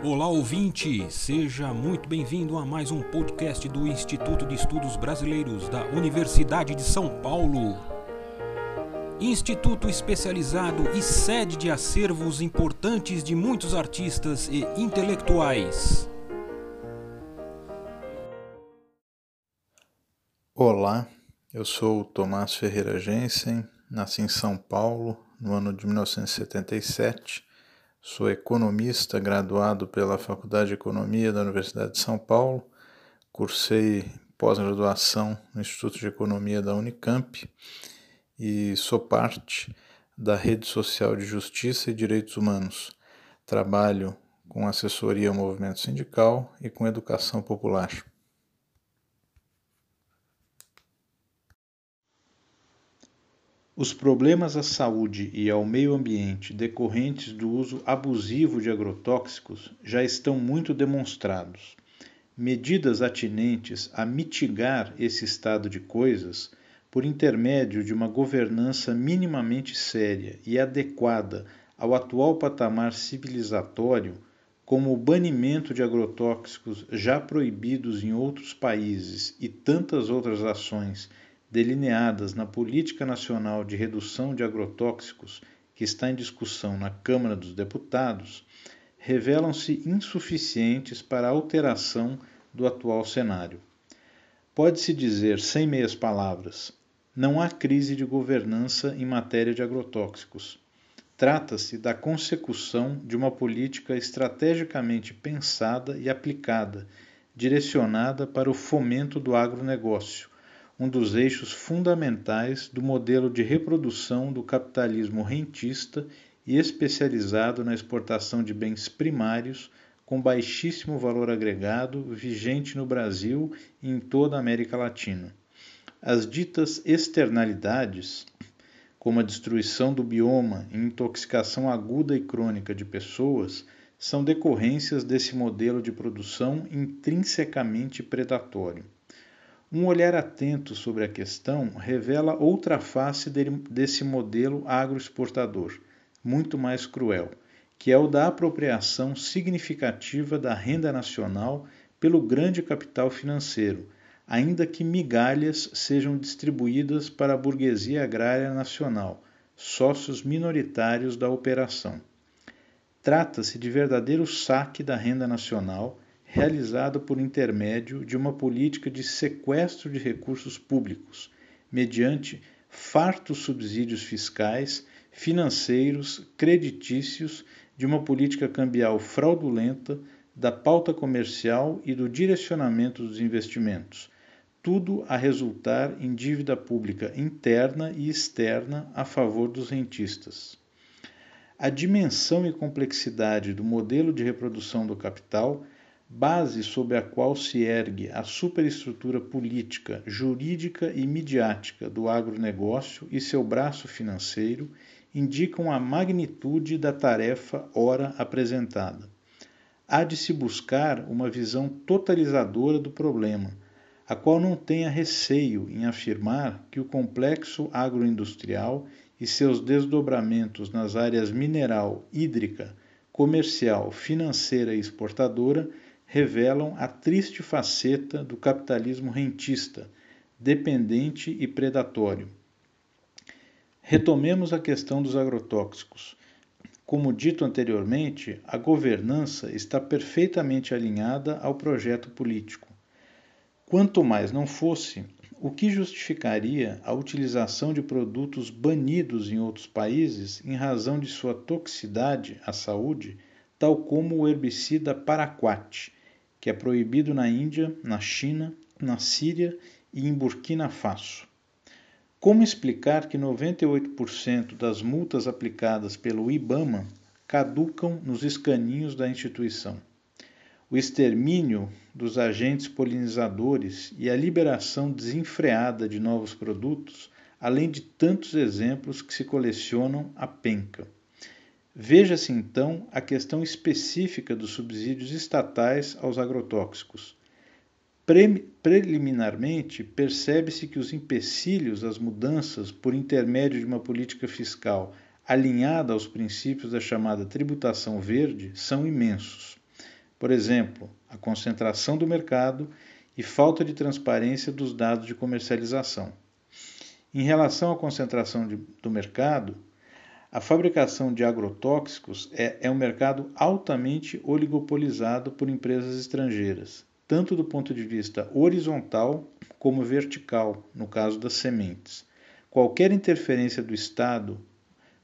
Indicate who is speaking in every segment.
Speaker 1: Olá ouvinte, seja muito bem-vindo a mais um podcast do Instituto de Estudos Brasileiros da Universidade de São Paulo. Instituto especializado e sede de acervos importantes de muitos artistas e intelectuais.
Speaker 2: Olá, eu sou o Tomás Ferreira Jensen, nasci em São Paulo no ano de 1977 Sou economista, graduado pela Faculdade de Economia da Universidade de São Paulo. Cursei pós-graduação no Instituto de Economia da Unicamp e sou parte da Rede Social de Justiça e Direitos Humanos. Trabalho com assessoria ao movimento sindical e com educação popular.
Speaker 3: Os problemas à saúde e ao meio ambiente decorrentes do uso abusivo de agrotóxicos já estão muito demonstrados. Medidas atinentes a mitigar esse estado de coisas, por intermédio de uma governança minimamente séria e adequada ao atual patamar civilizatório, como o banimento de agrotóxicos já proibidos em outros países e tantas outras ações delineadas na Política Nacional de Redução de Agrotóxicos, que está em discussão na Câmara dos Deputados, revelam-se insuficientes para a alteração do atual cenário. Pode-se dizer, sem meias palavras, não há crise de governança em matéria de agrotóxicos. Trata-se da consecução de uma política estrategicamente pensada e aplicada, direcionada para o fomento do agronegócio, um dos eixos fundamentais do modelo de reprodução do capitalismo rentista e especializado na exportação de bens primários com baixíssimo valor agregado vigente no Brasil e em toda a América Latina. As ditas externalidades, como a destruição do bioma e intoxicação aguda e crônica de pessoas, são decorrências desse modelo de produção intrinsecamente predatório. Um olhar atento sobre a questão revela outra face desse modelo agroexportador, muito mais cruel, que é o da apropriação significativa da renda nacional pelo grande capital financeiro, ainda que migalhas sejam distribuídas para a burguesia agrária nacional, sócios minoritários da operação. Trata-se de verdadeiro saque da renda nacional realizado por intermédio de uma política de sequestro de recursos públicos, mediante fartos subsídios fiscais, financeiros, creditícios, de uma política cambial fraudulenta, da pauta comercial e do direcionamento dos investimentos, tudo a resultar em dívida pública interna e externa a favor dos rentistas. A dimensão e complexidade do modelo de reprodução do capital base sobre a qual se ergue a superestrutura política, jurídica e midiática do agronegócio e seu braço financeiro, indicam a magnitude da tarefa ora apresentada. Há de se buscar uma visão totalizadora do problema, a qual não tenha receio em afirmar que o complexo agroindustrial e seus desdobramentos nas áreas mineral, hídrica, comercial, financeira e exportadora revelam a triste faceta do capitalismo rentista, dependente e predatório. Retomemos a questão dos agrotóxicos. Como dito anteriormente, a governança está perfeitamente alinhada ao projeto político. Quanto mais não fosse, o que justificaria a utilização de produtos banidos em outros países em razão de sua toxicidade à saúde, tal como o herbicida paraquat, que é proibido na Índia, na China, na Síria e em Burkina Faso. Como explicar que 98% das multas aplicadas pelo IBAMA caducam nos escaninhos da instituição? O extermínio dos agentes polinizadores e a liberação desenfreada de novos produtos, além de tantos exemplos que se colecionam a penca. Veja-se então a questão específica dos subsídios estatais aos agrotóxicos. Pre preliminarmente, percebe-se que os empecilhos às mudanças por intermédio de uma política fiscal alinhada aos princípios da chamada tributação verde são imensos. Por exemplo, a concentração do mercado e falta de transparência dos dados de comercialização. Em relação à concentração de, do mercado, a fabricação de agrotóxicos é, é um mercado altamente oligopolizado por empresas estrangeiras, tanto do ponto de vista horizontal como vertical, no caso das sementes. Qualquer interferência do Estado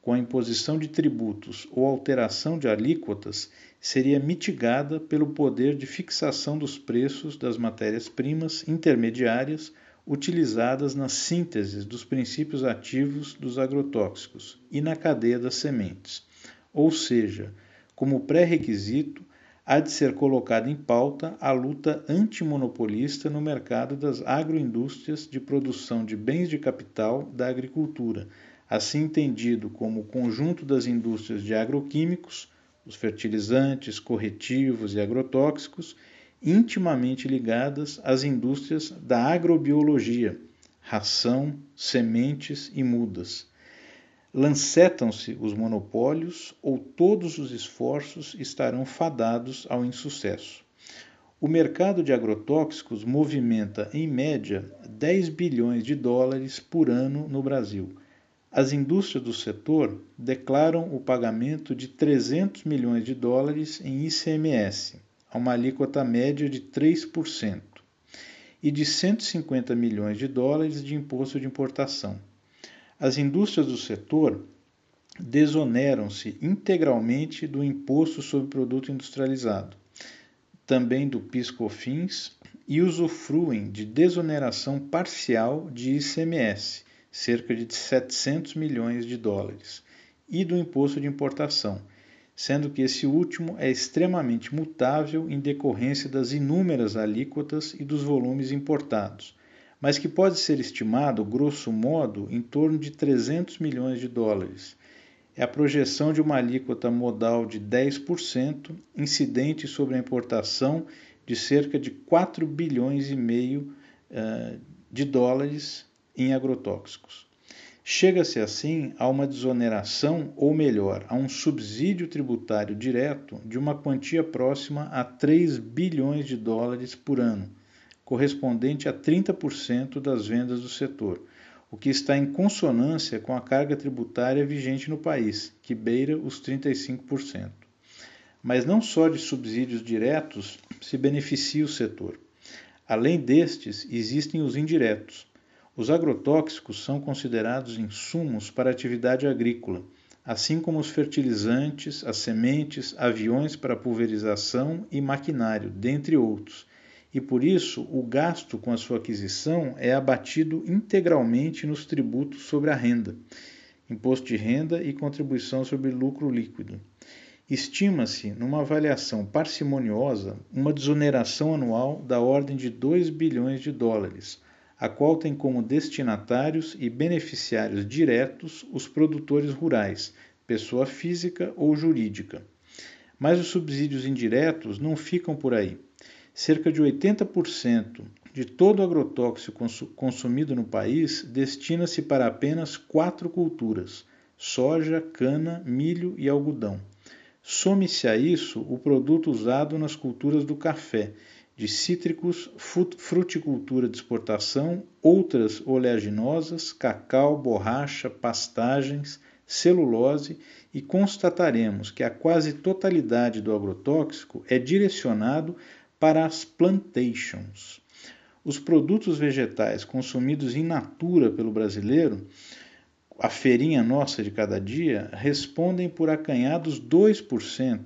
Speaker 3: com a imposição de tributos ou alteração de alíquotas seria mitigada pelo poder de fixação dos preços das matérias-primas intermediárias utilizadas na síntese dos princípios ativos dos agrotóxicos e na cadeia das sementes. Ou seja, como pré-requisito, há de ser colocada em pauta a luta antimonopolista no mercado das agroindústrias de produção de bens de capital da agricultura, assim entendido como o conjunto das indústrias de agroquímicos, os fertilizantes, corretivos e agrotóxicos, intimamente ligadas às indústrias da agrobiologia, ração, sementes e mudas. Lancetam-se os monopólios ou todos os esforços estarão fadados ao insucesso. O mercado de agrotóxicos movimenta, em média, 10 bilhões de dólares por ano no Brasil. As indústrias do setor declaram o pagamento de 300 milhões de dólares em ICMS, a uma alíquota média de 3%, e de 150 milhões de dólares de imposto de importação. As indústrias do setor desoneram-se integralmente do imposto sobre produto industrializado, também do PIS/COFINS e usufruem de desoneração parcial de ICMS, cerca de 700 milhões de dólares, e do imposto de importação, sendo que esse último é extremamente mutável em decorrência das inúmeras alíquotas e dos volumes importados, mas que pode ser estimado, grosso modo, em torno de 300 milhões de dólares. É a projeção de uma alíquota modal de 10%, incidente sobre a importação de cerca de 4 bilhões e meio uh, de dólares em agrotóxicos. Chega-se assim a uma desoneração, ou melhor, a um subsídio tributário direto de uma quantia próxima a 3 bilhões de dólares por ano, correspondente a 30% das vendas do setor, o que está em consonância com a carga tributária vigente no país, que beira os 35%. Mas não só de subsídios diretos se beneficia o setor. Além destes, existem os indiretos os agrotóxicos são considerados insumos para a atividade agrícola, assim como os fertilizantes, as sementes, aviões para pulverização e maquinário, dentre outros. E por isso, o gasto com a sua aquisição é abatido integralmente nos tributos sobre a renda, imposto de renda e contribuição sobre lucro líquido. Estima-se, numa avaliação parcimoniosa, uma desoneração anual da ordem de 2 bilhões de dólares a qual tem como destinatários e beneficiários diretos os produtores rurais, pessoa física ou jurídica. Mas os subsídios indiretos não ficam por aí. Cerca de 80% de todo o agrotóxico consumido no país destina-se para apenas quatro culturas: soja, cana, milho e algodão. Some-se a isso o produto usado nas culturas do café, de cítricos, fruticultura de exportação, outras oleaginosas, cacau, borracha, pastagens, celulose e constataremos que a quase totalidade do agrotóxico é direcionado para as plantations. Os produtos vegetais consumidos in natura pelo brasileiro, a feirinha nossa de cada dia, respondem por acanhados 2%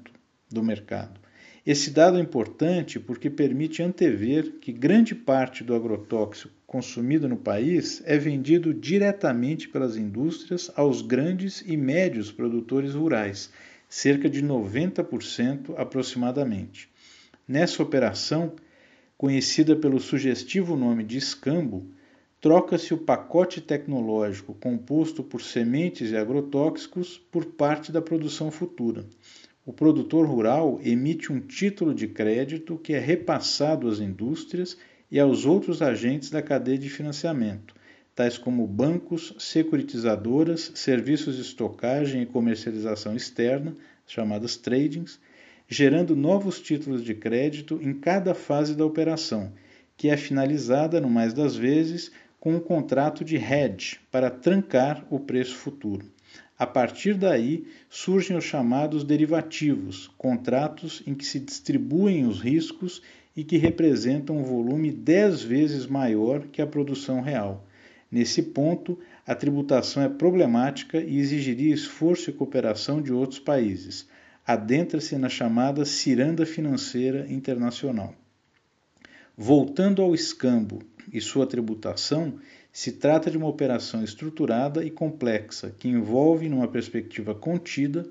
Speaker 3: do mercado. Esse dado é importante porque permite antever que grande parte do agrotóxico consumido no país é vendido diretamente pelas indústrias aos grandes e médios produtores rurais, cerca de 90% aproximadamente. Nessa operação, conhecida pelo sugestivo nome de escambo, troca-se o pacote tecnológico composto por sementes e agrotóxicos por parte da produção futura o produtor rural emite um título de crédito que é repassado às indústrias e aos outros agentes da cadeia de financiamento, tais como bancos, securitizadoras, serviços de estocagem e comercialização externa, chamadas tradings, gerando novos títulos de crédito em cada fase da operação, que é finalizada, no mais das vezes, com um contrato de hedge para trancar o preço futuro. A partir daí surgem os chamados derivativos, contratos em que se distribuem os riscos e que representam um volume 10 vezes maior que a produção real. Nesse ponto, a tributação é problemática e exigiria esforço e cooperação de outros países. Adentra-se na chamada ciranda financeira internacional. Voltando ao escambo e sua tributação, se trata de uma operação estruturada e complexa que envolve, numa perspectiva contida,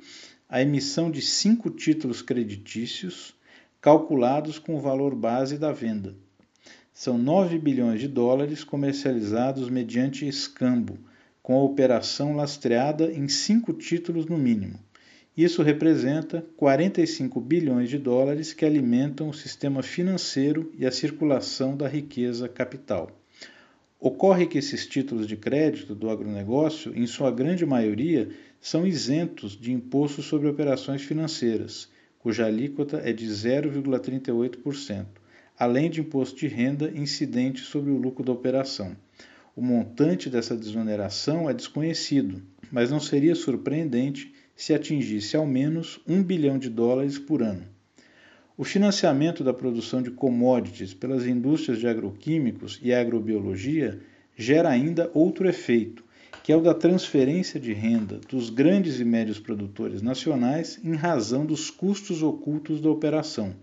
Speaker 3: a emissão de cinco títulos creditícios calculados com o valor base da venda. São 9 bilhões de dólares comercializados mediante escambo, com a operação lastreada em cinco títulos no mínimo. Isso representa 45 bilhões de dólares que alimentam o sistema financeiro e a circulação da riqueza capital. Ocorre que esses títulos de crédito do agronegócio, em sua grande maioria, são isentos de imposto sobre operações financeiras, cuja alíquota é de 0,38%, além de imposto de renda incidente sobre o lucro da operação. O montante dessa desoneração é desconhecido, mas não seria surpreendente se atingisse ao menos 1 bilhão de dólares por ano. O financiamento da produção de commodities pelas indústrias de agroquímicos e agrobiologia gera ainda outro efeito, que é o da transferência de renda dos grandes e médios produtores nacionais em razão dos custos ocultos da operação.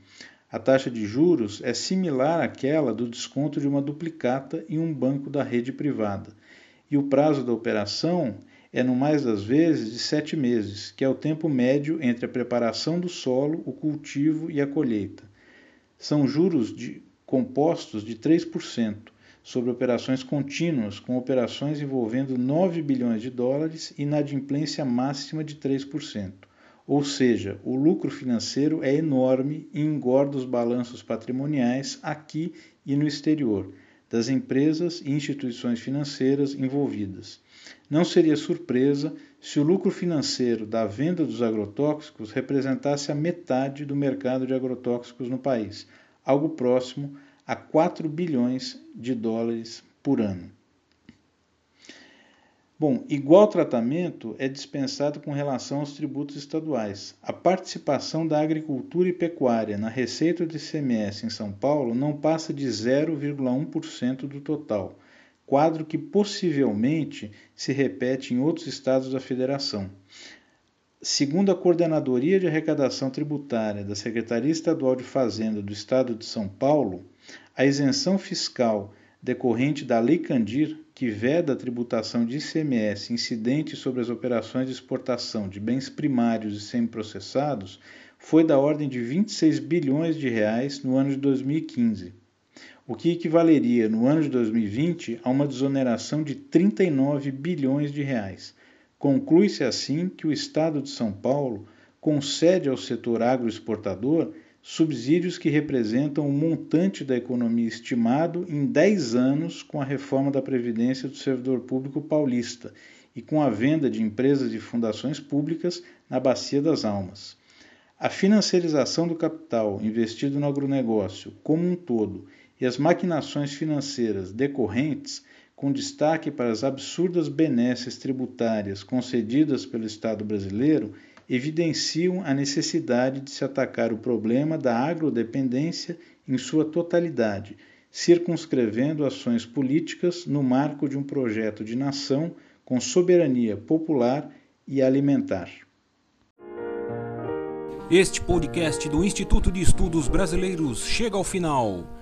Speaker 3: A taxa de juros é similar àquela do desconto de uma duplicata em um banco da rede privada, e o prazo da operação é, no mais das vezes, de sete meses, que é o tempo médio entre a preparação do solo, o cultivo e a colheita. São juros de, compostos de 3% sobre operações contínuas, com operações envolvendo 9 bilhões de dólares e inadimplência máxima de 3%. Ou seja, o lucro financeiro é enorme e engorda os balanços patrimoniais aqui e no exterior, das empresas e instituições financeiras envolvidas. Não seria surpresa se o lucro financeiro da venda dos agrotóxicos representasse a metade do mercado de agrotóxicos no país, algo próximo a 4 bilhões de dólares por ano. Bom, igual tratamento é dispensado com relação aos tributos estaduais. A participação da agricultura e pecuária na receita do ICMS em São Paulo não passa de 0,1% do total, quadro que possivelmente se repete em outros estados da federação. Segundo a Coordenadoria de Arrecadação Tributária da Secretaria Estadual de Fazenda do Estado de São Paulo, a isenção fiscal decorrente da Lei Candir, que veda a tributação de ICMS incidente sobre as operações de exportação de bens primários e semiprocessados, foi da ordem de 26 bilhões de reais no ano de 2015 o que equivaleria no ano de 2020 a uma desoneração de 39 bilhões de reais. Conclui-se assim que o Estado de São Paulo concede ao setor agroexportador subsídios que representam o montante da economia estimado em 10 anos com a reforma da Previdência do Servidor Público Paulista e com a venda de empresas e fundações públicas na Bacia das Almas. A financiarização do capital investido no agronegócio como um todo e as maquinações financeiras decorrentes, com destaque para as absurdas benesses tributárias concedidas pelo Estado brasileiro, evidenciam a necessidade de se atacar o problema da agrodependência em sua totalidade, circunscrevendo ações políticas no marco de um projeto de nação com soberania popular e alimentar.
Speaker 1: Este podcast do Instituto de Estudos Brasileiros chega ao final.